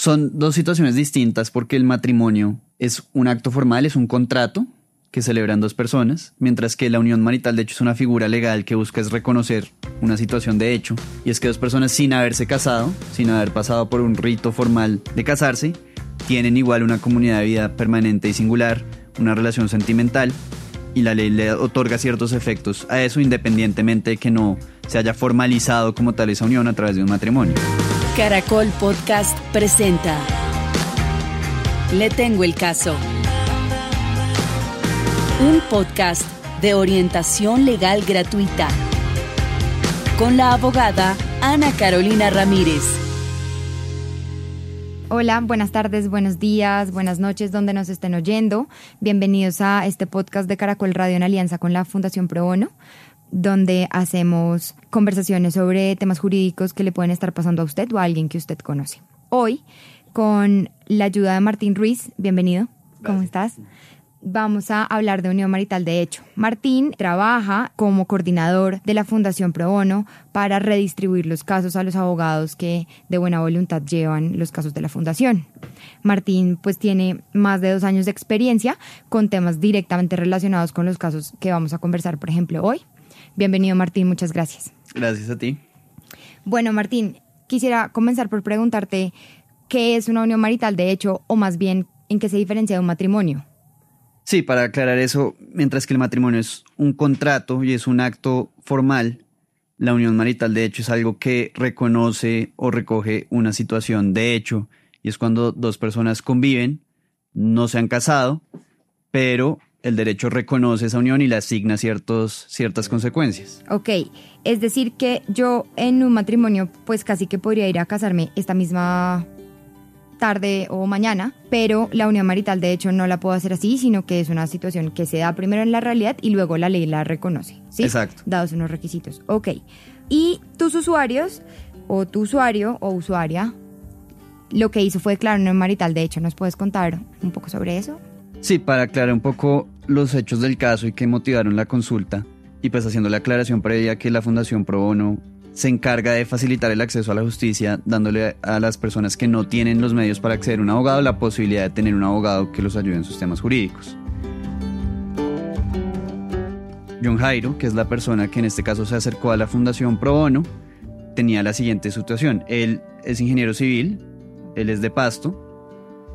Son dos situaciones distintas porque el matrimonio es un acto formal, es un contrato que celebran dos personas, mientras que la unión marital de hecho es una figura legal que busca es reconocer una situación de hecho, y es que dos personas sin haberse casado, sin haber pasado por un rito formal de casarse, tienen igual una comunidad de vida permanente y singular, una relación sentimental, y la ley le otorga ciertos efectos a eso independientemente de que no se haya formalizado como tal esa unión a través de un matrimonio. Caracol Podcast presenta Le tengo el caso. Un podcast de orientación legal gratuita con la abogada Ana Carolina Ramírez. Hola, buenas tardes, buenos días, buenas noches, donde nos estén oyendo. Bienvenidos a este podcast de Caracol Radio en alianza con la Fundación Pro Bono, donde hacemos conversaciones sobre temas jurídicos que le pueden estar pasando a usted o a alguien que usted conoce. Hoy, con la ayuda de Martín Ruiz, bienvenido. ¿Cómo estás? vamos a hablar de unión marital de hecho. Martín trabaja como coordinador de la Fundación Pro Bono para redistribuir los casos a los abogados que de buena voluntad llevan los casos de la Fundación. Martín pues tiene más de dos años de experiencia con temas directamente relacionados con los casos que vamos a conversar, por ejemplo, hoy. Bienvenido Martín, muchas gracias. Gracias a ti. Bueno Martín, quisiera comenzar por preguntarte qué es una unión marital de hecho o más bien en qué se diferencia de un matrimonio. Sí, para aclarar eso, mientras que el matrimonio es un contrato y es un acto formal, la unión marital de hecho es algo que reconoce o recoge una situación de hecho y es cuando dos personas conviven, no se han casado, pero el derecho reconoce esa unión y le asigna ciertos, ciertas consecuencias. Ok, es decir que yo en un matrimonio pues casi que podría ir a casarme esta misma tarde o mañana, pero la unión marital de hecho no la puedo hacer así, sino que es una situación que se da primero en la realidad y luego la ley la reconoce. ¿sí? Exacto. Dados unos requisitos. Ok. Y tus usuarios, o tu usuario o usuaria, lo que hizo fue declarar unión marital. De hecho, ¿nos puedes contar un poco sobre eso? Sí, para aclarar un poco los hechos del caso y que motivaron la consulta, y pues haciendo la aclaración previa que la Fundación Pro Bono se encarga de facilitar el acceso a la justicia, dándole a las personas que no tienen los medios para acceder a un abogado la posibilidad de tener un abogado que los ayude en sus temas jurídicos. John Jairo, que es la persona que en este caso se acercó a la Fundación Pro Bono, tenía la siguiente situación. Él es ingeniero civil, él es de Pasto,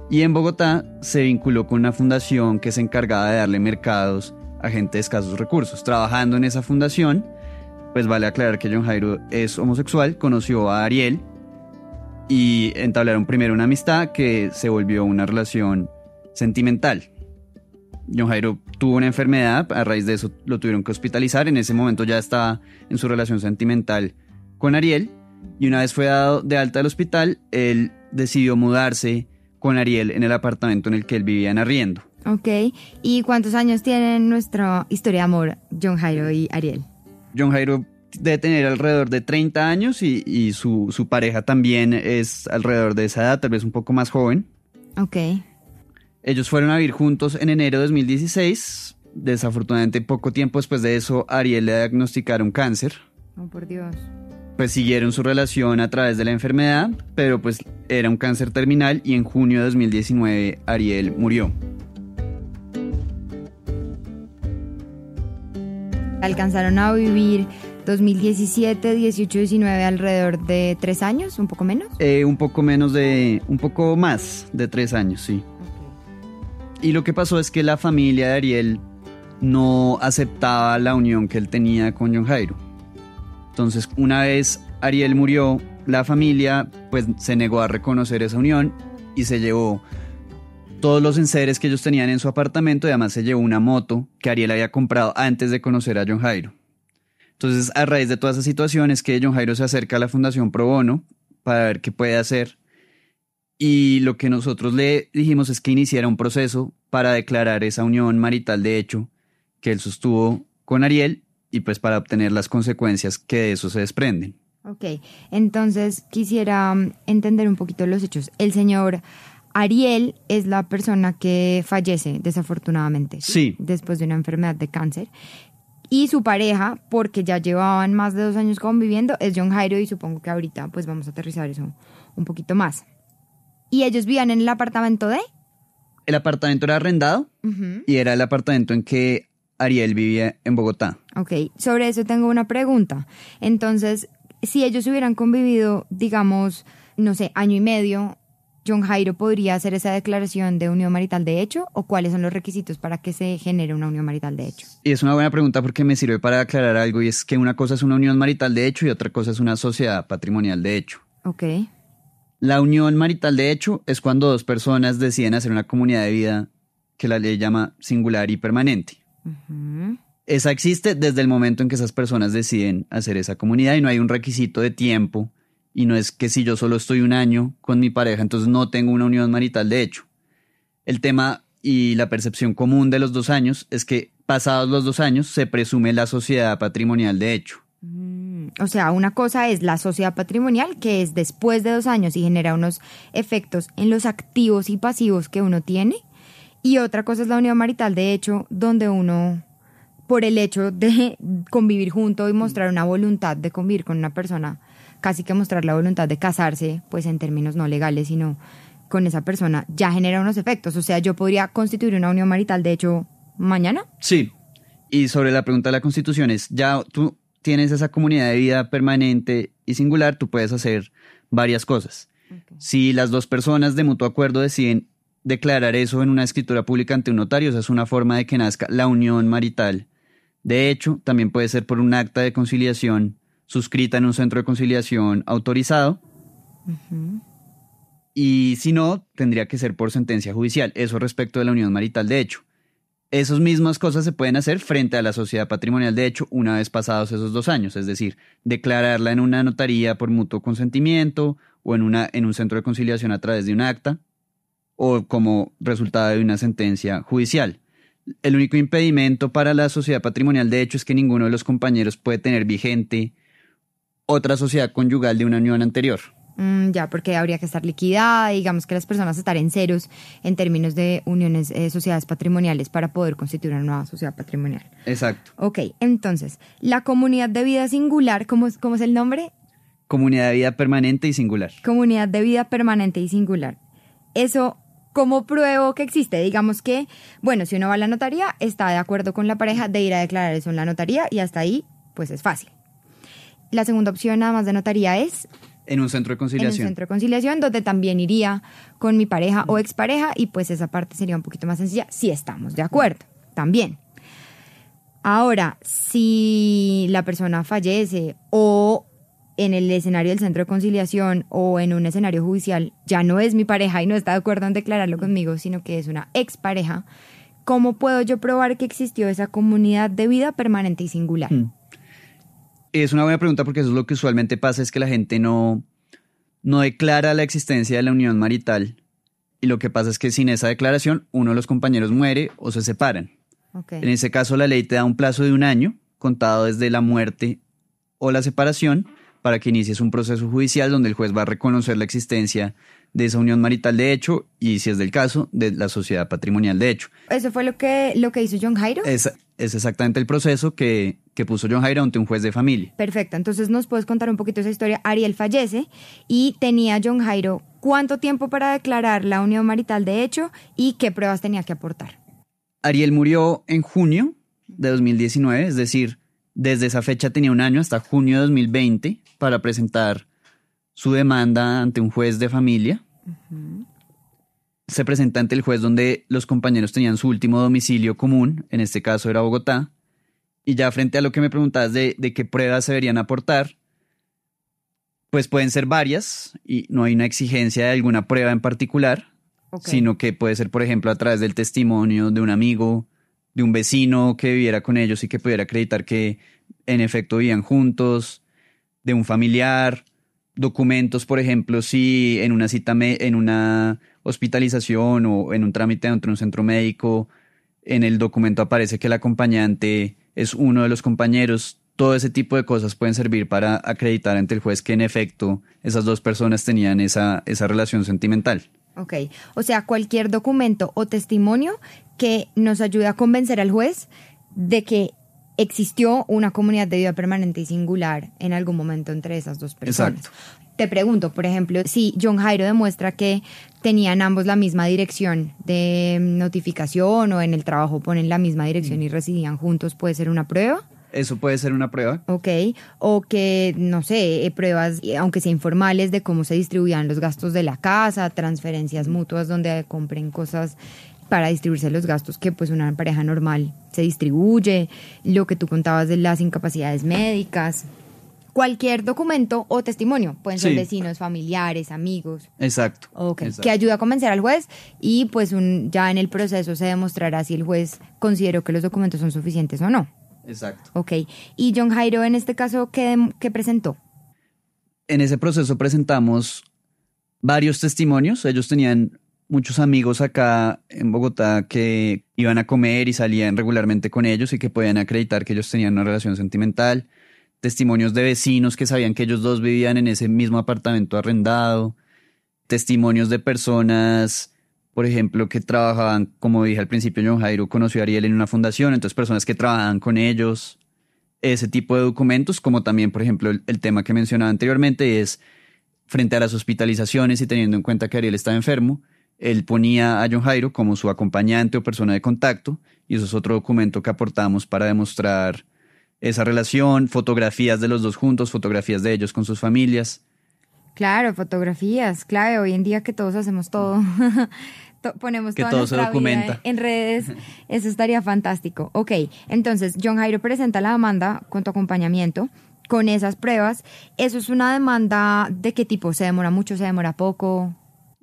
y en Bogotá se vinculó con una fundación que se encargaba de darle mercados a gente de escasos recursos. Trabajando en esa fundación, pues vale aclarar que John Jairo es homosexual, conoció a Ariel y entablaron primero una amistad que se volvió una relación sentimental. John Jairo tuvo una enfermedad, a raíz de eso lo tuvieron que hospitalizar, en ese momento ya estaba en su relación sentimental con Ariel y una vez fue dado de alta del hospital, él decidió mudarse con Ariel en el apartamento en el que él vivía en arriendo. Ok, ¿y cuántos años tienen nuestra historia de amor John Jairo y Ariel? John Jairo debe tener alrededor de 30 años y, su, su, pareja también es alrededor de esa edad, tal vez un poco más joven. Ok. Ellos fueron a vivir juntos en enero de 2016. Desafortunadamente, poco tiempo después de eso, Ariel le diagnosticaron cáncer. Oh, por Dios. Pues siguieron su relación a través de la enfermedad, pero pues era un cáncer terminal y en junio de 2019 Ariel murió. alcanzaron a vivir 2017, 18, 19, alrededor de tres años, un poco menos. Eh, un poco menos de, un poco más de tres años, sí. Y lo que pasó es que la familia de Ariel no aceptaba la unión que él tenía con John Jairo. Entonces, una vez Ariel murió, la familia pues se negó a reconocer esa unión y se llevó todos los enseres que ellos tenían en su apartamento y además se llevó una moto que Ariel había comprado antes de conocer a John Jairo. Entonces, a raíz de todas esas situaciones que John Jairo se acerca a la Fundación Pro Bono para ver qué puede hacer. Y lo que nosotros le dijimos es que iniciara un proceso para declarar esa unión marital de hecho que él sostuvo con Ariel y pues para obtener las consecuencias que de eso se desprenden. Ok, entonces quisiera mm, entender un poquito los hechos. El señor Ariel es la persona que fallece, desafortunadamente. Sí. Después de una enfermedad de cáncer. Y su pareja, porque ya llevaban más de dos años conviviendo, es John Jairo y supongo que ahorita pues vamos a aterrizar eso un poquito más. ¿Y ellos vivían en el apartamento de? El apartamento era arrendado y era el apartamento en que Ariel vivía en Bogotá. Ok, sobre eso tengo una pregunta. Entonces, si ellos hubieran convivido, digamos, no sé, año y medio, John Jairo podría hacer esa declaración de unión marital de hecho o cuáles son los requisitos para que se genere una unión marital de hecho? Y es una buena pregunta porque me sirve para aclarar algo y es que una cosa es una unión marital de hecho y otra cosa es una sociedad patrimonial de hecho. Ok. La unión marital de hecho es cuando dos personas deciden hacer una comunidad de vida que la ley llama singular y permanente. Esa existe desde el momento en que esas personas deciden hacer esa comunidad y no hay un requisito de tiempo y no es que si yo solo estoy un año con mi pareja, entonces no tengo una unión marital de hecho. El tema y la percepción común de los dos años es que pasados los dos años se presume la sociedad patrimonial de hecho. Mm, o sea, una cosa es la sociedad patrimonial, que es después de dos años y genera unos efectos en los activos y pasivos que uno tiene. Y otra cosa es la unión marital, de hecho, donde uno, por el hecho de convivir junto y mostrar una voluntad de convivir con una persona, casi que mostrar la voluntad de casarse, pues en términos no legales, sino con esa persona, ya genera unos efectos. O sea, yo podría constituir una unión marital, de hecho, mañana. Sí. Y sobre la pregunta de la constitución es, ya tú tienes esa comunidad de vida permanente y singular, tú puedes hacer varias cosas. Si las dos personas de mutuo acuerdo deciden declarar eso en una escritura pública ante un notario, esa es una forma de que nazca la unión marital. De hecho, también puede ser por un acta de conciliación suscrita en un centro de conciliación autorizado. Y si no, tendría que ser por sentencia judicial. Eso respecto de la unión marital de hecho. Esas mismas cosas se pueden hacer frente a la sociedad patrimonial de hecho una vez pasados esos dos años, es decir, declararla en una notaría por mutuo consentimiento o en, una, en un centro de conciliación a través de un acta o como resultado de una sentencia judicial. El único impedimento para la sociedad patrimonial de hecho es que ninguno de los compañeros puede tener vigente otra sociedad conyugal de una unión anterior. Mm, ya, porque habría que estar liquidada, digamos que las personas estar en ceros en términos de uniones, eh, sociedades patrimoniales para poder constituir una nueva sociedad patrimonial. Exacto. Ok, entonces, la comunidad de vida singular, ¿cómo, cómo es el nombre? Comunidad de vida permanente y singular. Comunidad de vida permanente y singular. Eso ¿Cómo pruebo que existe? Digamos que, bueno, si uno va a la notaría, está de acuerdo con la pareja de ir a declarar eso en la notaría y hasta ahí, pues es fácil. La segunda opción, nada más de notaría, es... En un centro de conciliación. En un centro de conciliación, donde también iría con mi pareja o expareja y pues esa parte sería un poquito más sencilla si estamos de acuerdo, también. Ahora, si la persona fallece o en el escenario del centro de conciliación o en un escenario judicial ya no es mi pareja y no está de acuerdo en declararlo conmigo, sino que es una expareja, ¿cómo puedo yo probar que existió esa comunidad de vida permanente y singular? Hmm. Es una buena pregunta porque eso es lo que usualmente pasa, es que la gente no, no declara la existencia de la unión marital y lo que pasa es que sin esa declaración uno de los compañeros muere o se separan. En ese caso la ley te da un plazo de un año contado desde la muerte o la separación para que inicies un proceso judicial donde el juez va a reconocer la existencia de esa unión marital de hecho y, si es del caso, de la sociedad patrimonial de hecho. ¿Eso fue lo que, lo que hizo John Jairo? Es, es exactamente el proceso que, que puso John Jairo ante un juez de familia. Perfecto, entonces nos puedes contar un poquito esa historia. Ariel fallece y tenía John Jairo cuánto tiempo para declarar la unión marital de hecho y qué pruebas tenía que aportar. Ariel murió en junio de 2019, es decir, desde esa fecha tenía un año hasta junio de 2020 para presentar su demanda ante un juez de familia. Se presenta ante el juez donde los compañeros tenían su último domicilio común, en este caso era Bogotá. Y ya frente a lo que me preguntabas de, qué pruebas se deberían aportar, pues pueden ser varias y no hay una exigencia de alguna prueba en particular, sino que puede ser, por ejemplo, a través del testimonio de un amigo, de un vecino que viviera con ellos y que pudiera acreditar que en efecto vivían juntos, de un familiar, documentos, por ejemplo, si en una cita, en una hospitalización o en un trámite dentro de un centro médico, en el documento aparece que el acompañante es uno de los compañeros. Todo ese tipo de cosas pueden servir para acreditar ante el juez que en efecto esas dos personas tenían esa, esa relación sentimental. Ok, o sea, cualquier documento o testimonio que nos ayude a convencer al juez de que existió una comunidad de vida permanente y singular en algún momento entre esas dos personas. Te pregunto, por ejemplo, si John Jairo demuestra que tenían ambos la misma dirección de notificación o en el trabajo ponen la misma dirección y residían juntos, puede ser una prueba. Eso puede ser una prueba. Ok, o que, no sé, eh, pruebas, eh, aunque sea informales, de cómo se distribuían los gastos de la casa, transferencias mutuas donde compren cosas para distribuirse los gastos que pues una pareja normal se distribuye, lo que tú contabas de las incapacidades médicas cualquier documento o testimonio. Pueden ser Sí. vecinos, familiares, amigos. Exacto. Que ayuda a convencer al juez y pues un, ya en el proceso se demostrará si el juez consideró que los documentos son suficientes o no. Exacto. Ok, y John Jairo en este caso, ¿qué, dem- qué presentó? En ese proceso presentamos varios testimonios. Ellos tenían muchos amigos acá en Bogotá que iban a comer y salían regularmente con ellos y que podían acreditar que ellos tenían una relación sentimental. Testimonios de vecinos que sabían que ellos dos vivían en ese mismo apartamento arrendado. Testimonios de personas, por ejemplo, que trabajaban, como dije al principio, John Jairo conoció a Ariel en una fundación, entonces personas que trabajaban con ellos ese tipo de documentos, como también, por ejemplo, el, el tema que mencionaba anteriormente es frente a las hospitalizaciones y teniendo en cuenta que Ariel estaba enfermo, él ponía a John Jairo como su acompañante o persona de contacto y eso es otro documento que aportamos para demostrar esa relación, fotografías de los dos juntos, fotografías de ellos con sus familias. Claro, fotografías, clave, hoy en día que todos hacemos todo. To- Ponemos Que toda todo se documenta. en redes, eso estaría fantástico. Ok, entonces John Jairo presenta la demanda con tu acompañamiento, con esas pruebas. ¿Eso es una demanda de qué tipo? ¿Se demora mucho, se demora poco?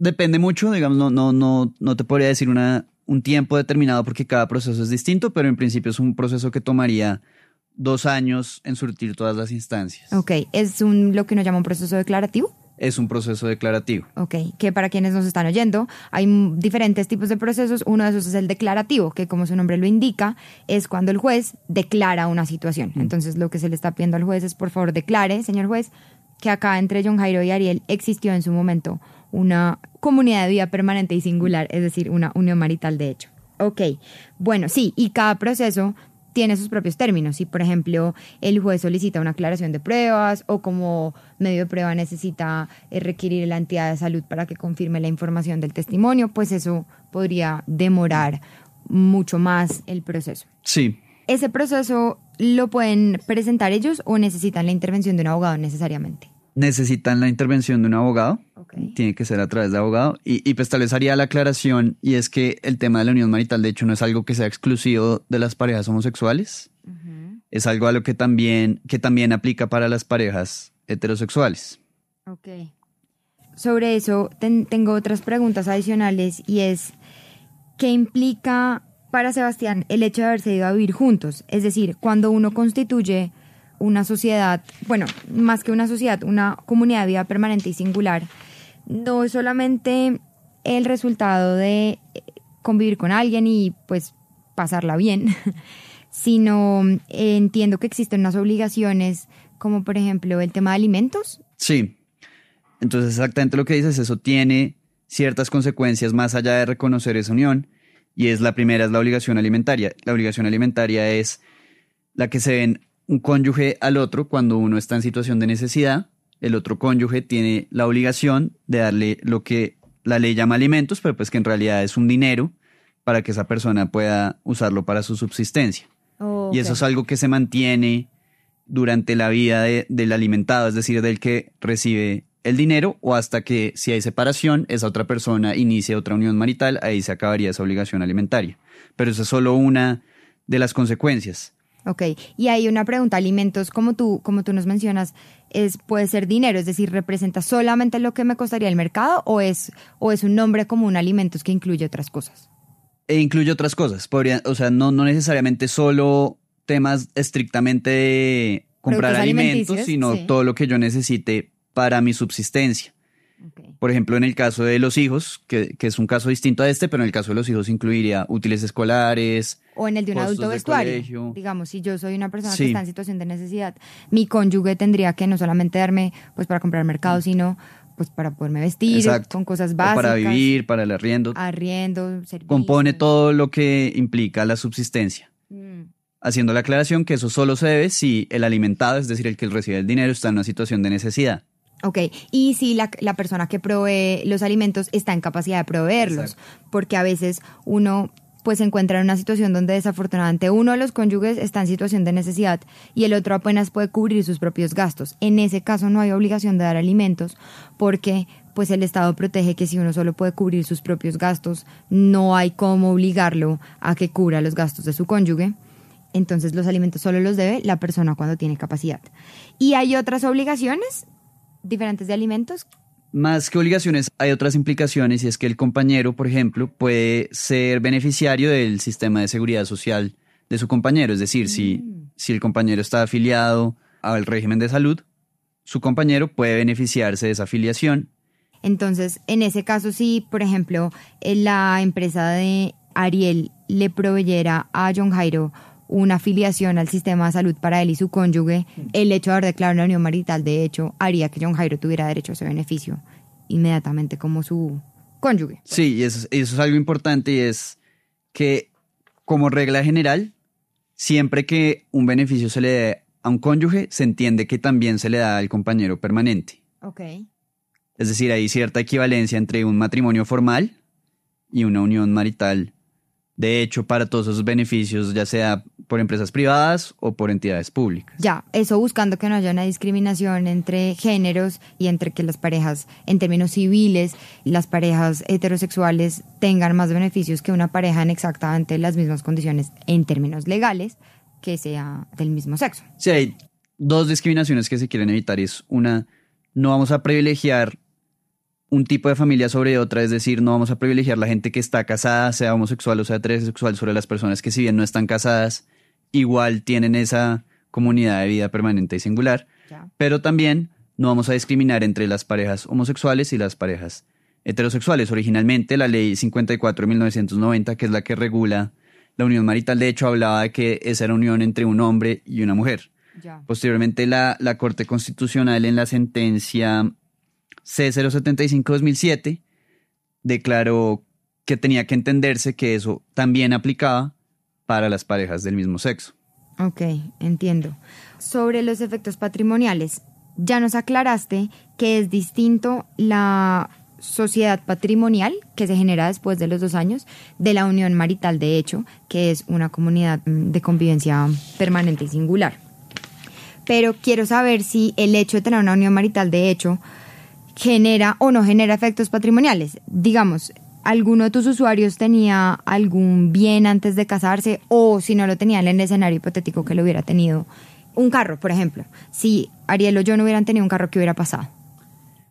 Depende mucho, digamos, no, no, no, no te podría decir una, un tiempo determinado porque cada proceso es distinto, pero en principio es un proceso que tomaría dos años en surtir todas las instancias. Ok, ¿es un, lo que nos llama un proceso declarativo? Es un proceso declarativo. Ok, que para quienes nos están oyendo, hay diferentes tipos de procesos. Uno de esos es el declarativo, que como su nombre lo indica, es cuando el juez declara una situación. Entonces, lo que se le está pidiendo al juez es, por favor, declare, señor juez, que acá entre John Jairo y Ariel existió en su momento una comunidad de vida permanente y singular, es decir, una unión marital de hecho. Ok, bueno, sí, y cada proceso tiene sus propios términos. Si, por ejemplo, el juez solicita una aclaración de pruebas o como medio de prueba necesita eh, requerir la entidad de salud para que confirme la información del testimonio, pues eso podría demorar mucho más el proceso. Sí, ¿Ese proceso lo pueden presentar ellos o necesitan la intervención de un abogado necesariamente? necesitan la intervención de un abogado. Tiene que ser a través de abogado. Y, y pues tal vez haría la aclaración, y es que el tema de la unión marital, de hecho, no es algo que sea exclusivo de las parejas homosexuales. Es algo a lo que también, que también aplica para las parejas heterosexuales. Ok. Sobre eso ten- tengo otras preguntas adicionales y es, ¿qué implica para Sebastián el hecho de haberse ido a vivir juntos? Es decir, cuando uno constituye una sociedad, bueno, más que una sociedad, una comunidad de vida permanente y singular, no es solamente el resultado de eh, convivir con alguien y pues pasarla bien, sino eh, entiendo que existen unas obligaciones como por ejemplo el tema de alimentos. Sí. Entonces, exactamente lo que dices, eso tiene ciertas consecuencias más allá de reconocer esa unión. Y es la primera, es la obligación alimentaria. La obligación alimentaria es la que se ven un cónyuge al otro cuando uno está en situación de necesidad. El otro cónyuge tiene la obligación de darle lo que la ley llama alimentos, pero pues que en realidad es un dinero para que esa persona pueda usarlo para su subsistencia. Y eso es algo que se mantiene durante la vida de- del alimentado, es decir, del que recibe el dinero o hasta que si hay separación, esa otra persona inicia otra unión marital, ahí se acabaría esa obligación alimentaria. Pero eso es solo una de las consecuencias. Ok, y hay una pregunta, alimentos, como tú, como tú nos mencionas, es, puede ser dinero, es decir, ¿representa solamente lo que me costaría el mercado o es, o es un nombre común alimentos que incluye otras cosas? E incluye otras cosas. Podría, o sea, no, no necesariamente solo temas estrictamente de comprar alimentos, sino sí. todo lo que yo necesite para mi subsistencia. Por ejemplo, en el caso de los hijos, que, que es un caso distinto a este, pero en el caso de los hijos incluiría útiles escolares. O en el de un adulto vestuario. colegio. Digamos, si yo soy una persona Sí. que está en situación de necesidad, mi cónyuge tendría que no solamente darme pues para comprar mercado, sino pues para poderme vestir, Exacto. con cosas o básicas. para vivir, para el arriendo. Arriendo, servicios. compone todo lo que implica la subsistencia. Mm, Haciendo la aclaración que eso solo se debe si el alimentado, es decir, el que recibe el dinero, está en una situación de necesidad. Ok, y si la, la persona que provee los alimentos está en capacidad de proveerlos, porque a veces uno pues se encuentra en una situación donde desafortunadamente uno de los cónyuges está en situación de necesidad y el otro apenas puede cubrir sus propios gastos. En ese caso no hay obligación de dar alimentos porque pues el Estado protege que si uno solo puede cubrir sus propios gastos, no hay cómo obligarlo a que cubra los gastos de su cónyuge. Entonces los alimentos solo los debe la persona cuando tiene capacidad. Y hay otras obligaciones diferentes de alimentos más que obligaciones, hay otras implicaciones y es que el compañero, por ejemplo, puede ser beneficiario del sistema de seguridad social de su compañero. Es decir, si, mm. si el compañero está afiliado al régimen de salud, su compañero puede beneficiarse de esa afiliación. Entonces, en ese caso, si, por ejemplo, la empresa de Ariel le proveyera a John Jairo una afiliación al sistema de salud para él y su cónyuge, el hecho de haber declarado una unión marital, de hecho, haría que John Jairo tuviera derecho a ese beneficio inmediatamente como su cónyuge. Sí, y eso, eso es algo importante y es que como regla general, siempre que un beneficio se le dé a un cónyuge, se entiende que también se le da al compañero permanente. Ok. Es decir, hay cierta equivalencia entre un matrimonio formal y una unión marital de hecho para todos esos beneficios, ya sea por empresas privadas o por entidades públicas. Ya, eso buscando que no haya una discriminación entre géneros y entre que las parejas, en términos civiles, las parejas heterosexuales tengan más beneficios que una pareja en exactamente las mismas condiciones en términos legales que sea del mismo sexo. Sí, hay dos discriminaciones que se quieren evitar y es una, no vamos a privilegiar un tipo de familia sobre otra, es decir, no vamos a privilegiar la gente que está casada, sea homosexual o sea heterosexual, sobre las personas que si bien no están casadas, igual tienen esa comunidad de vida permanente y singular, pero también no vamos a discriminar entre las parejas homosexuales y las parejas heterosexuales. Originalmente la ley 54 de 1990, que es la que regula la unión marital, de hecho hablaba de que esa era unión entre un hombre y una mujer. Posteriormente la, la Corte Constitucional en la sentencia C075-2007 declaró que tenía que entenderse que eso también aplicaba para las parejas del mismo sexo. Ok, entiendo. Sobre los efectos patrimoniales, ya nos aclaraste que es distinto la sociedad patrimonial que se genera después de los dos años de la unión marital de hecho, que es una comunidad mm, de convivencia permanente y singular. Pero quiero saber si el hecho de tener una unión marital de hecho genera o no genera efectos patrimoniales. Digamos, ¿alguno de tus usuarios tenía algún bien antes de casarse o si no lo tenían en el escenario hipotético que lo hubiera tenido? Un carro, por ejemplo. Si Ariel o yo no hubieran tenido un carro, ¿qué hubiera pasado?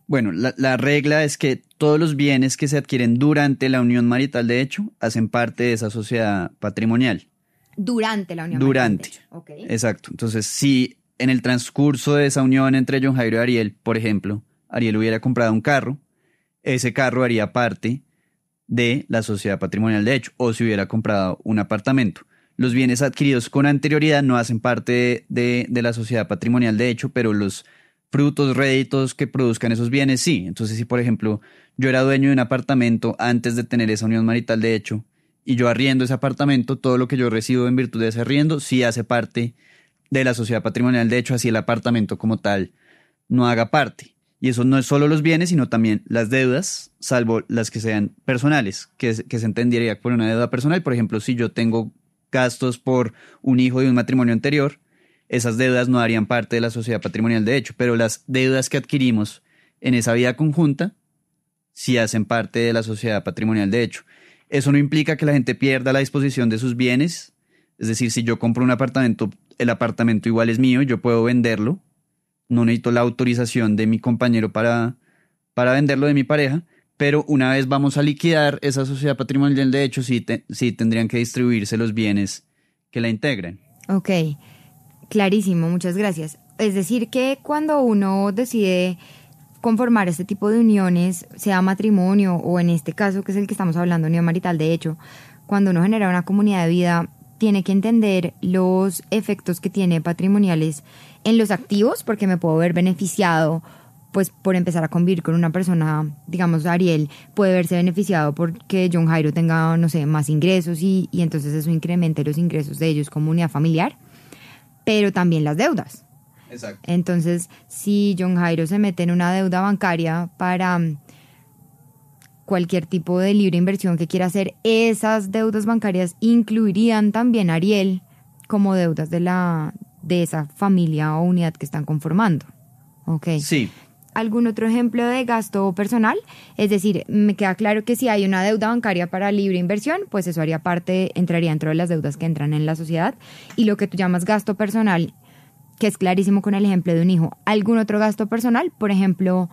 Bueno, la, la, regla es que todos los bienes que se adquieren durante la unión marital, de hecho, hacen parte de esa sociedad patrimonial. Durante la unión durante. marital. Durante. Okay. Exacto. Entonces, si en el transcurso de esa unión entre John Jairo y Ariel, por ejemplo, Ariel hubiera comprado un carro, ese carro haría parte de la sociedad patrimonial de hecho, o si hubiera comprado un apartamento. Los bienes adquiridos con anterioridad no hacen parte de, de la sociedad patrimonial de hecho, pero los frutos, réditos que produzcan esos bienes sí. Entonces, si por ejemplo yo era dueño de un apartamento antes de tener esa unión marital de hecho, y yo arriendo ese apartamento, todo lo que yo recibo en virtud de ese arriendo sí hace parte de la sociedad patrimonial de hecho, así el apartamento como tal no haga parte. Y eso no es solo los bienes, sino también las deudas, salvo las que sean personales, que, que se entendería por una deuda personal. Por ejemplo, si yo tengo gastos por un hijo de un matrimonio anterior, esas deudas no harían parte de la sociedad patrimonial de hecho, pero las deudas que adquirimos en esa vida conjunta sí hacen parte de la sociedad patrimonial de hecho. Eso no implica que la gente pierda la disposición de sus bienes, es decir, si yo compro un apartamento, el apartamento igual es mío, yo puedo venderlo no necesito la autorización de mi compañero para, para venderlo de mi pareja, pero una vez vamos a liquidar esa sociedad patrimonial, de hecho, sí, sí tendrían que distribuirse los bienes que la integren. Ok, clarísimo, muchas gracias. Es decir, que cuando uno decide conformar este tipo de uniones, sea matrimonio o en este caso que es el que estamos hablando, unión marital, de hecho, cuando uno genera una comunidad de vida, tiene que entender los efectos que tiene patrimoniales en los activos, porque me puedo ver beneficiado pues por empezar a convivir con una persona, digamos Ariel, puede verse beneficiado porque John Jairo tenga, no sé, más ingresos y, y entonces eso incremente los ingresos de ellos como unidad familiar, pero también las deudas. Exacto. Entonces, si John Jairo se mete en una deuda bancaria para cualquier tipo de libre inversión que quiera hacer, esas deudas bancarias incluirían también a Ariel como deudas de la de esa familia o unidad que están conformando. Ok. Sí. ¿Algún otro ejemplo de gasto personal? Es decir, me queda claro que si hay una deuda bancaria para libre inversión, pues eso haría parte, entraría dentro de las deudas que entran en la sociedad. Y lo que tú llamas gasto personal, que es clarísimo con el ejemplo de un hijo. ¿Algún otro gasto personal? Por ejemplo,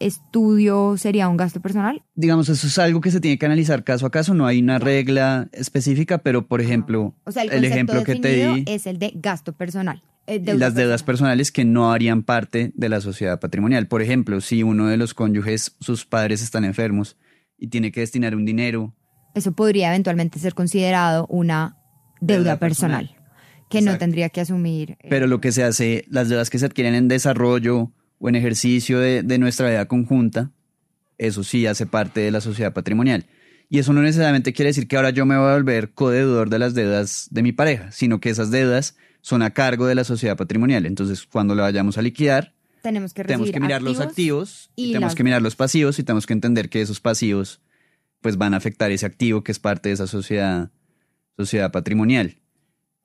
estudio sería un gasto personal. Digamos, eso es algo que se tiene que analizar caso a caso, no hay una regla específica, pero por ejemplo, O sea, el, el ejemplo que te di, es el de gasto personal. eh, y deuda las deudas personal. personales que no harían parte de la sociedad patrimonial. Por ejemplo, si uno de los cónyuges, sus padres están enfermos y tiene que destinar un dinero, Eso podría eventualmente ser considerado una deuda, Deuda personal, personal. que no tendría que asumir. eh, pero lo que se hace, las deudas que se adquieren en desarrollo o en ejercicio de, de nuestra vida conjunta, eso sí hace parte de la sociedad patrimonial. Y eso no necesariamente quiere decir que ahora yo me voy a volver codeudor de las deudas de mi pareja, sino que esas deudas son a cargo de la sociedad patrimonial. Entonces, cuando la vayamos a liquidar, tenemos que tenemos recibir que mirar los activos y, y tenemos las- que mirar los pasivos y tenemos que entender que esos pasivos pues van a afectar ese activo que es parte de esa sociedad, sociedad patrimonial.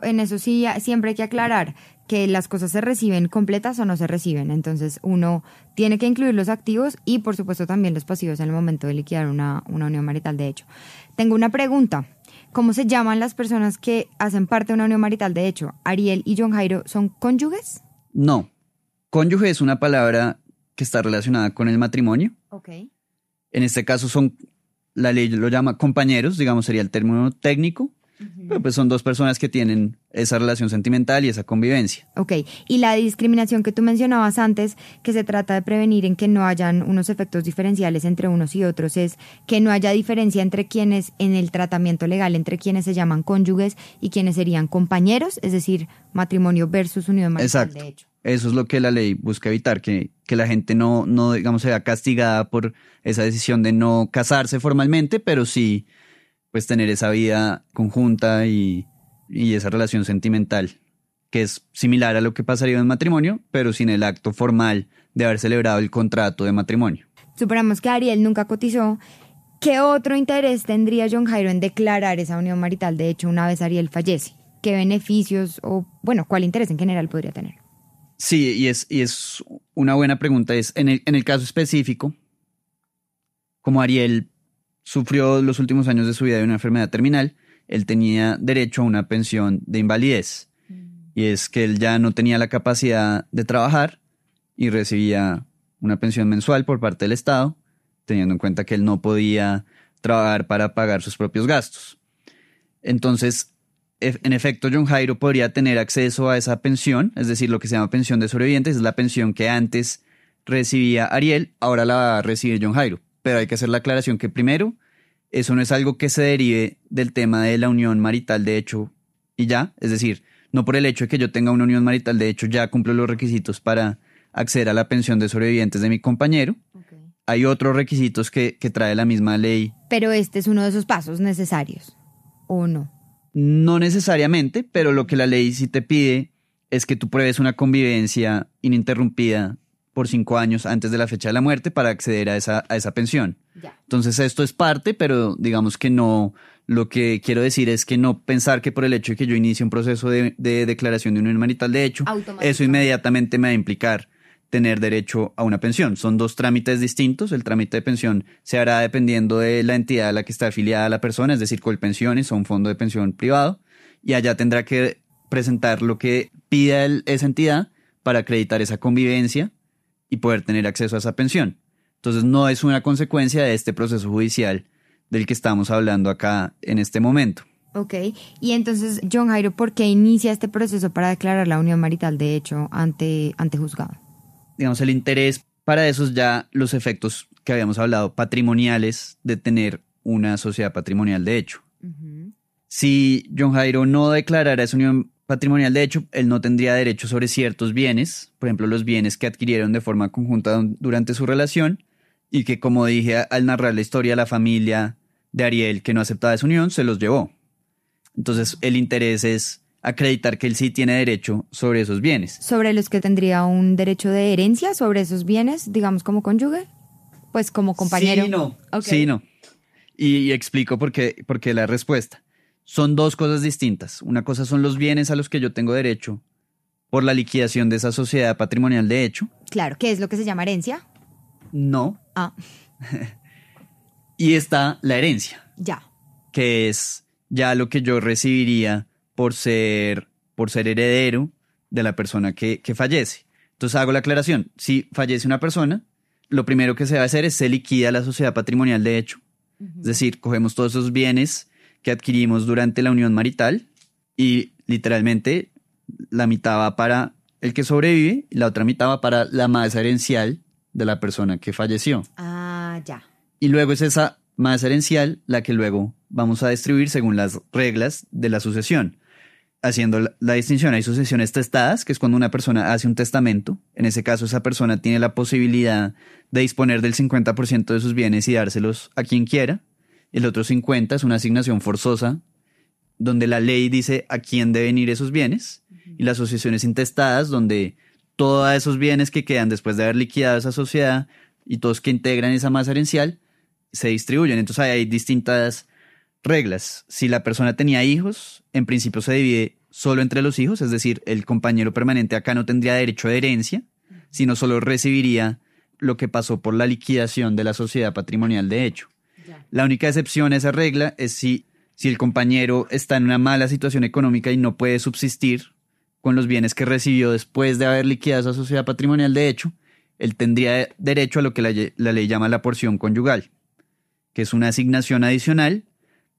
En eso sí, siempre hay que aclarar que las cosas se reciben completas o no se reciben. Entonces, uno tiene que incluir los activos y, por supuesto, también los pasivos en el momento de liquidar una, una unión marital de hecho. Tengo una pregunta. ¿Cómo se llaman las personas que hacen parte de una unión marital de hecho? ¿Ariel y John Jairo son cónyuges? No, cónyuge es una palabra que está relacionada con el matrimonio. Ok. En este caso son, la ley lo llama compañeros, digamos sería el término técnico, pero pues son dos personas que tienen esa relación sentimental y esa convivencia. Ok, y la discriminación que tú mencionabas antes, que se trata de prevenir en que no hayan unos efectos diferenciales entre unos y otros, es que no haya diferencia entre quienes en el tratamiento legal, entre quienes se llaman cónyuges y quienes serían compañeros, es decir, matrimonio versus unión marital Exacto. de hecho. Eso es lo que la ley busca evitar, que, que la gente no, no, digamos, sea castigada por esa decisión de no casarse formalmente, pero sí, pues tener esa vida conjunta y, y esa relación sentimental, que es similar a lo que pasaría en un matrimonio, pero sin el acto formal de haber celebrado el contrato de matrimonio. Suponemos que Ariel nunca cotizó. ¿Qué otro interés tendría John Jairo en declarar esa unión marital de hecho una vez Ariel fallece? ¿Qué beneficios o, bueno, cuál interés en general podría tener? Sí, y es, y es una buena pregunta. Es en el, en el caso específico, como Ariel sufrió los últimos años de su vida de una enfermedad terminal, él tenía derecho a una pensión de invalidez. Y es que él ya no tenía la capacidad de trabajar y recibía una pensión mensual por parte del Estado, teniendo en cuenta que él no podía trabajar para pagar sus propios gastos. Entonces, en efecto, John Jairo podría tener acceso a esa pensión, es decir, lo que se llama pensión de sobrevivientes, es la pensión que antes recibía Ariel, ahora la va a recibir John Jairo. Pero hay que hacer la aclaración que primero, eso no es algo que se derive del tema de la unión marital de hecho y ya, es decir, no por el hecho de que yo tenga una unión marital de hecho ya cumplo los requisitos para acceder a la pensión de sobrevivientes de mi compañero. Hay otros requisitos que, que trae la misma ley Pero este es uno de esos pasos necesarios, ¿o no? No necesariamente, pero lo que la ley sí te pide es que tú pruebes una convivencia ininterrumpida por cinco años antes de la fecha de la muerte para acceder a esa, a esa pensión. Ya. Entonces esto es parte, pero digamos que no, lo que quiero decir es que no pensar que por el hecho de que yo inicie un proceso de, de declaración de unión marital de hecho, eso inmediatamente me va a implicar tener derecho a una pensión. Son dos trámites distintos. El trámite de pensión se hará dependiendo de la entidad a la que está afiliada la persona, es decir, Colpensiones o un fondo de pensión privado, y allá tendrá que presentar lo que pida el- esa entidad para acreditar esa convivencia y poder tener acceso a esa pensión. Entonces no es una consecuencia de este proceso judicial del que estamos hablando acá en este momento. Ok, y entonces, John Jairo, ¿por qué inicia este proceso para declarar la unión marital de hecho ante, ante juzgado? digamos, el interés para esos ya los efectos que habíamos hablado, patrimoniales de tener una sociedad patrimonial de hecho. Si John Jairo no declarara esa unión patrimonial de hecho, él no tendría derecho sobre ciertos bienes, por ejemplo, los bienes que adquirieron de forma conjunta du- durante su relación y que, como dije al narrar la historia, la familia de Ariel que no aceptaba esa unión se los llevó. Entonces, el interés es acreditar que él sí tiene derecho sobre esos bienes. Sobre los que tendría un derecho de herencia sobre esos bienes, digamos como cónyuge, pues como compañero. Sí, no. Sí, no. Y, y explico por qué, por qué la respuesta. Son dos cosas distintas. Una cosa son los bienes a los que yo tengo derecho por la liquidación de esa sociedad patrimonial de hecho. Claro, ¿qué es lo que se llama herencia? No. Ah, Y está la herencia, ya. que es ya lo que yo recibiría por ser, por ser heredero de la persona que, que fallece. Entonces hago la aclaración. Si fallece una persona, lo primero que se va a hacer es se liquida la sociedad patrimonial de hecho. Es decir, cogemos todos esos bienes que adquirimos durante la unión marital y literalmente la mitad va para el que sobrevive y la otra mitad va para la masa herencial de la persona que falleció. Ah, ya. Y luego es esa masa herencial la que luego vamos a distribuir según las reglas de la sucesión. Haciendo la, la distinción, hay sucesiones testadas, que es cuando una persona hace un testamento. En ese caso, esa persona tiene la posibilidad de disponer del 50% de sus bienes y dárselos a quien quiera. El otro 50% es una asignación forzosa, donde la ley dice a quién deben ir esos bienes. Y las sucesiones intestadas, donde todos esos bienes que quedan después de haber liquidado esa sociedad y todos que integran esa masa herencial se distribuyen. Entonces hay distintas reglas. Si la persona tenía hijos, en principio se divide solo entre los hijos, es decir, el compañero permanente acá no tendría derecho de herencia, sino solo recibiría lo que pasó por la liquidación de la sociedad patrimonial de hecho. La única excepción a esa regla es si, si el compañero está en una mala situación económica y no puede subsistir con los bienes que recibió después de haber liquidado esa sociedad patrimonial de hecho, él tendría derecho a lo que la, la ley llama la porción conyugal, que es una asignación adicional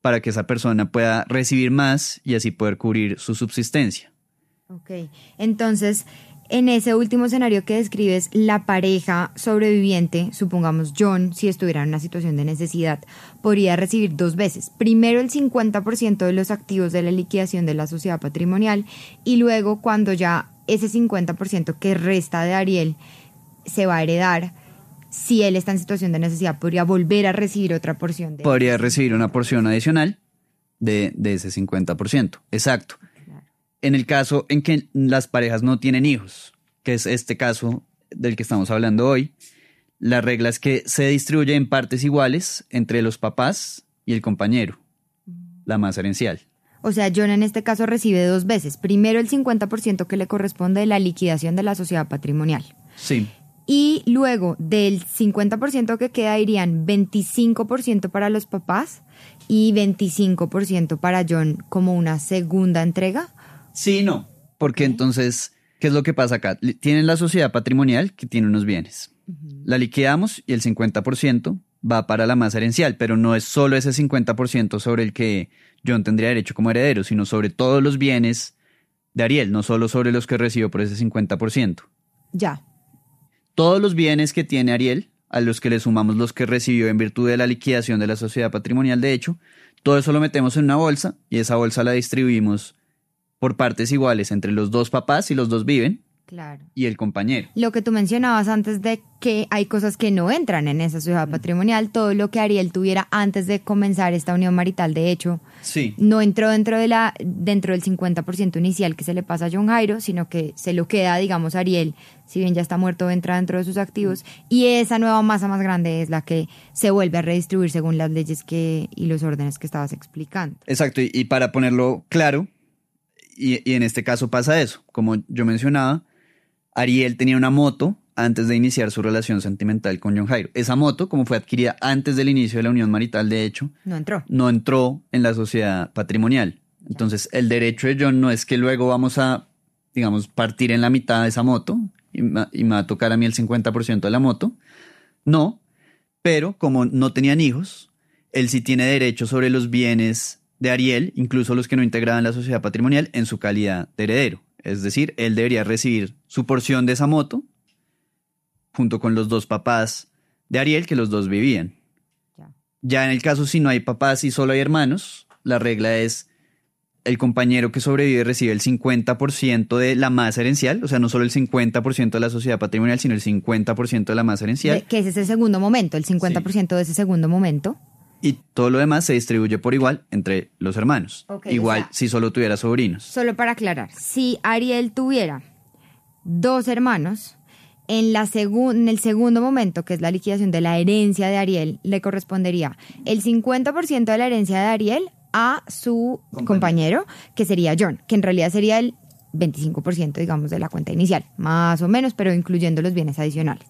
para que esa persona pueda recibir más y así poder cubrir su subsistencia. Ok. Entonces, en ese último escenario que describes, la pareja sobreviviente, supongamos John, si estuviera en una situación de necesidad, podría recibir dos veces. Primero el 50% de los activos de la liquidación de la sociedad patrimonial y luego cuando ya ese 50% que resta de Ariel se va a heredar, si él está en situación de necesidad, podría volver a recibir otra porción de... Podría recibir una porción adicional de, de ese 50%. Exacto. En el caso en que las parejas no tienen hijos, que es este caso del que estamos hablando hoy, la regla es que se distribuye en partes iguales entre los papás y el compañero, la masa herencial. O sea, John en este caso recibe dos veces. Primero el 50% que le corresponde de la liquidación de la sociedad patrimonial. Sí, Y luego del 50% que queda irían 25% para los papás y 25% para John como una segunda entrega. Sí, no. Porque entonces, ¿qué es lo que pasa acá? Tienen la sociedad patrimonial que tiene unos bienes. La liquidamos y el 50% va para la masa herencial, pero no es solo ese 50% sobre el que John tendría derecho como heredero, sino sobre todos los bienes de Ariel, no solo sobre los que recibió por ese 50%. Ya. Todos los bienes que tiene Ariel, a los que le sumamos los que recibió en virtud de la liquidación de la sociedad patrimonial, de hecho, todo eso lo metemos en una bolsa y esa bolsa la distribuimos por partes iguales entre los dos papás si los dos viven Claro. y el compañero. Lo que tú mencionabas antes de que hay cosas que no entran en esa sociedad patrimonial, todo lo que Ariel tuviera antes de comenzar esta unión marital, de hecho, Sí. no entró dentro de la dentro del 50% inicial que se le pasa a John Jairo, sino que se lo queda, digamos, Ariel, si bien ya está muerto, entra dentro de sus activos y esa nueva masa más grande es la que se vuelve a redistribuir según las leyes que y los órdenes que estabas explicando. Exacto, y, y para ponerlo claro, y, y en este caso pasa eso, como yo mencionaba, Ariel tenía una moto antes de iniciar su relación sentimental con John Jairo. Esa moto, como fue adquirida antes del inicio de la unión marital, de hecho, No entró. no entró en la sociedad patrimonial. Entonces, el derecho de John no es que luego vamos a, digamos, partir en la mitad de esa moto y me va a tocar a mí el 50% de la moto. No, pero como no tenían hijos, él sí tiene derecho sobre los bienes de Ariel, incluso los que no integraban la sociedad patrimonial, en su calidad de heredero. Es decir, él debería recibir su porción de esa moto junto con los dos papás de Ariel, que los dos vivían. Ya. En el caso si no hay papás y solo hay hermanos, la regla es el compañero que sobrevive recibe el 50% de la masa herencial, o sea, no solo el 50% de la sociedad patrimonial, sino el 50% de la masa herencial. Que ese es el segundo momento, el 50% de ese segundo momento. Y todo lo demás se distribuye por igual entre los hermanos. Igual o sea- si solo tuviera sobrinos. Solo para aclarar, si Ariel tuviera dos hermanos, en, la en el segundo momento, que es la liquidación de la herencia de Ariel, le correspondería el 50% de la herencia de Ariel a su Compañero. compañero, que sería John, que en realidad sería el 25%, digamos, de la cuenta inicial, más o menos, pero incluyendo los bienes adicionales.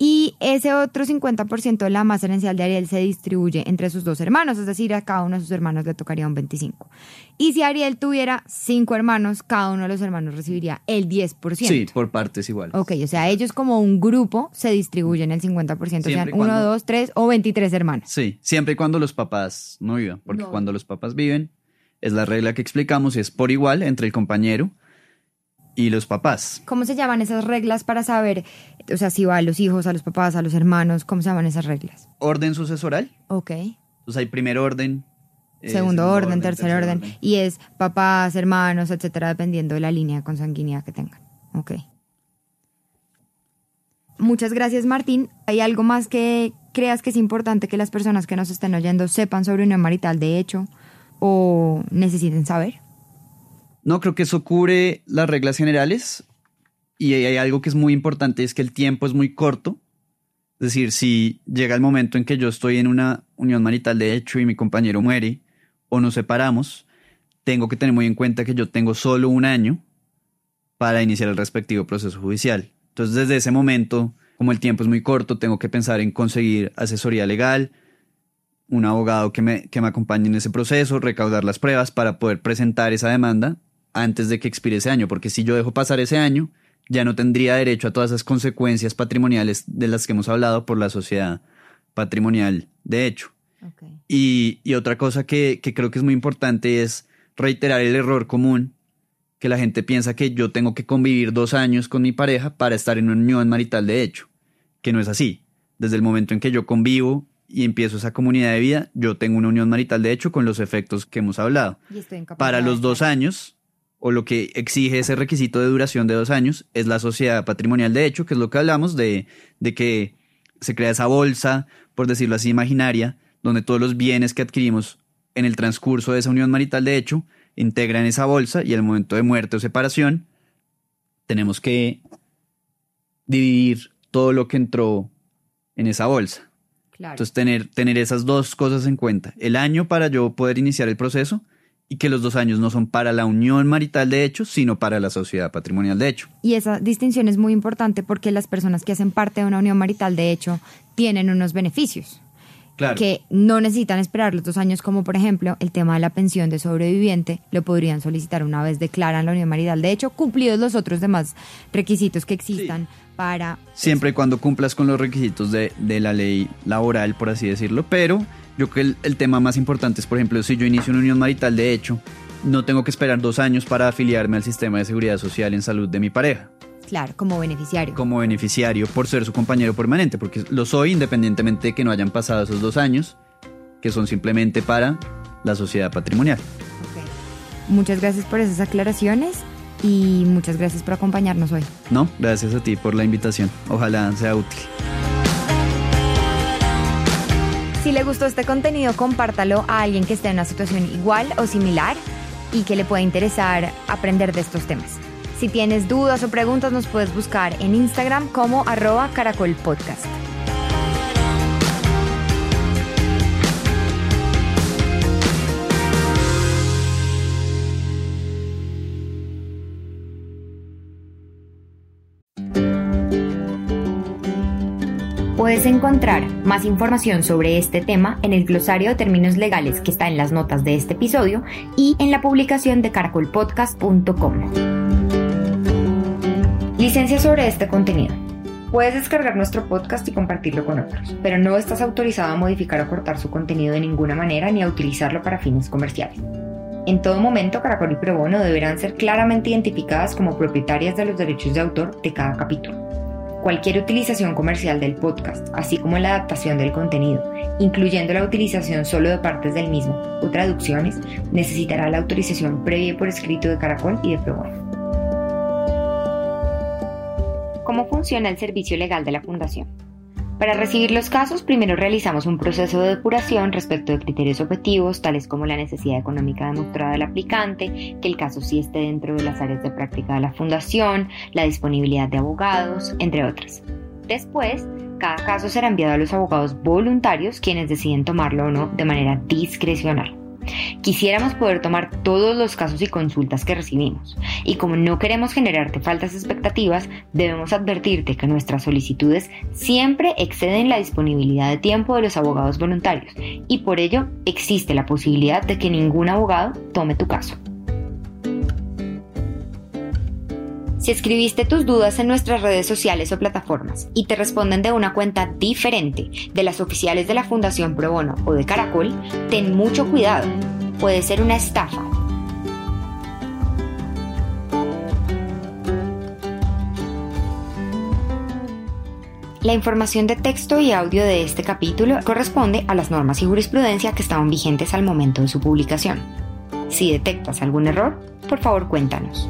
Y ese otro 50% de la masa herencial de Ariel se distribuye entre sus dos hermanos, es decir, a cada uno de sus hermanos le tocaría un 25. Y si Ariel tuviera cinco hermanos, cada uno de los hermanos recibiría el 10%. Sí, por partes iguales. Ok, o sea, ellos como un grupo se distribuyen el 50%, Siempre sean uno, dos, tres o 23 hermanos. Sí, siempre y cuando los papás no vivan, porque No. cuando los papás viven, es la regla que explicamos, y es por igual entre el compañero y los papás. ¿Cómo se llaman esas reglas para saber, o sea, si va a los hijos, a los papás, a los hermanos, cómo se llaman esas reglas? Orden sucesoral, Ok. pues hay primer orden. eh, segundo orden, tercer orden, y es papás, hermanos, etcétera, dependiendo de la línea de consanguinidad que tengan. Ok. Muchas gracias, Martín. ¿Hay algo más que creas que es importante que las personas que nos estén oyendo sepan sobre unión marital de hecho o necesiten saber? No, creo que eso cubre las reglas generales y hay algo que es muy importante, es que el tiempo es muy corto. Es decir, si llega el momento en que yo estoy en una unión marital de hecho y mi compañero muere o nos separamos, tengo que tener muy en cuenta que yo tengo solo un año para iniciar el respectivo proceso judicial. Entonces, desde ese momento, como el tiempo es muy corto, tengo que pensar en conseguir asesoría legal, un abogado que me, que me acompañe en ese proceso, recaudar las pruebas para poder presentar esa demanda antes de que expire ese año, porque si yo dejo pasar ese año, ya no tendría derecho a todas esas consecuencias patrimoniales de las que hemos hablado por la sociedad patrimonial de hecho. Y, y otra cosa que, que creo que es muy importante es reiterar el error común que la gente piensa que yo tengo que convivir dos años con mi pareja para estar en una unión marital de hecho, que no es así. Desde el momento en que yo convivo y empiezo esa comunidad de vida, yo tengo una unión marital de hecho con los efectos que hemos hablado. Y estoy Para los dos años, o lo que exige ese requisito de duración de dos años, es la sociedad patrimonial de hecho, que es lo que hablamos de, de que se crea esa bolsa, por decirlo así, imaginaria, donde todos los bienes que adquirimos en el transcurso de esa unión marital de hecho integran esa bolsa y al momento de muerte o separación tenemos que dividir todo lo que entró en esa bolsa. Claro. Entonces, tener, tener esas dos cosas en cuenta. El año para yo poder iniciar el proceso y que los dos años no son para la unión marital de hecho, sino para la sociedad patrimonial de hecho. Y esa distinción es muy importante porque las personas que hacen parte de una unión marital, de hecho, tienen unos beneficios Claro. que no necesitan esperar los dos años, como por ejemplo el tema de la pensión de sobreviviente, lo podrían solicitar una vez declaran la unión marital. De hecho, cumplidos los otros demás requisitos que existan para... Siempre y cuando cumplas con los requisitos de, de la ley laboral, por así decirlo. Pero yo creo que el, el tema más importante es, por ejemplo, si yo inicio una unión marital de hecho, no tengo que esperar dos años para afiliarme al sistema de seguridad social en salud de mi pareja. Claro, como beneficiario. como beneficiario por ser su compañero permanente, porque lo soy independientemente de que no hayan pasado esos dos años, que son simplemente para la sociedad patrimonial. Ok. Muchas gracias por esas aclaraciones y muchas gracias por acompañarnos hoy. No, gracias a ti por la invitación. Ojalá sea útil. Si le gustó este contenido, compártalo a alguien que esté en una situación igual o similar y que le pueda interesar aprender de estos temas. Si tienes dudas o preguntas, nos puedes buscar en Instagram como arroba caracolpodcast. Puedes encontrar más información sobre este tema en el glosario de términos legales que está en las notas de este episodio y en la publicación de caracolpodcast.com. Licencia sobre este contenido. Puedes descargar nuestro podcast y compartirlo con otros, pero no estás autorizado a modificar o cortar su contenido de ninguna manera ni a utilizarlo para fines comerciales. En todo momento, Caracol y Probono deberán ser claramente identificadas como propietarias de los derechos de autor de cada capítulo. Cualquier utilización comercial del podcast, así como la adaptación del contenido, incluyendo la utilización solo de partes del mismo o traducciones, necesitará la autorización previa por escrito de Caracol y de Probono. ¿Cómo funciona el servicio legal de la Fundación? Para recibir los casos, primero realizamos un proceso de depuración respecto de criterios objetivos, tales como la necesidad económica demostrada del aplicante, que el caso sí esté dentro de las áreas de práctica de la fundación, la disponibilidad de abogados, entre otras. Después, cada caso será enviado a los abogados voluntarios, quienes deciden tomarlo o no de manera discrecional. Quisiéramos poder tomar todos los casos y consultas que recibimos, y como no queremos generarte faltas expectativas, debemos advertirte que nuestras solicitudes siempre exceden la disponibilidad de tiempo de los abogados voluntarios, y por ello existe la posibilidad de que ningún abogado tome tu caso. Si escribiste tus dudas en nuestras redes sociales o plataformas y te responden de una cuenta diferente de las oficiales de la Fundación Pro Bono o de Caracol, ten mucho cuidado. Puede ser una estafa. La información de texto y audio de este capítulo corresponde a las normas y jurisprudencia que estaban vigentes al momento de su publicación. Si detectas algún error, por favor cuéntanos.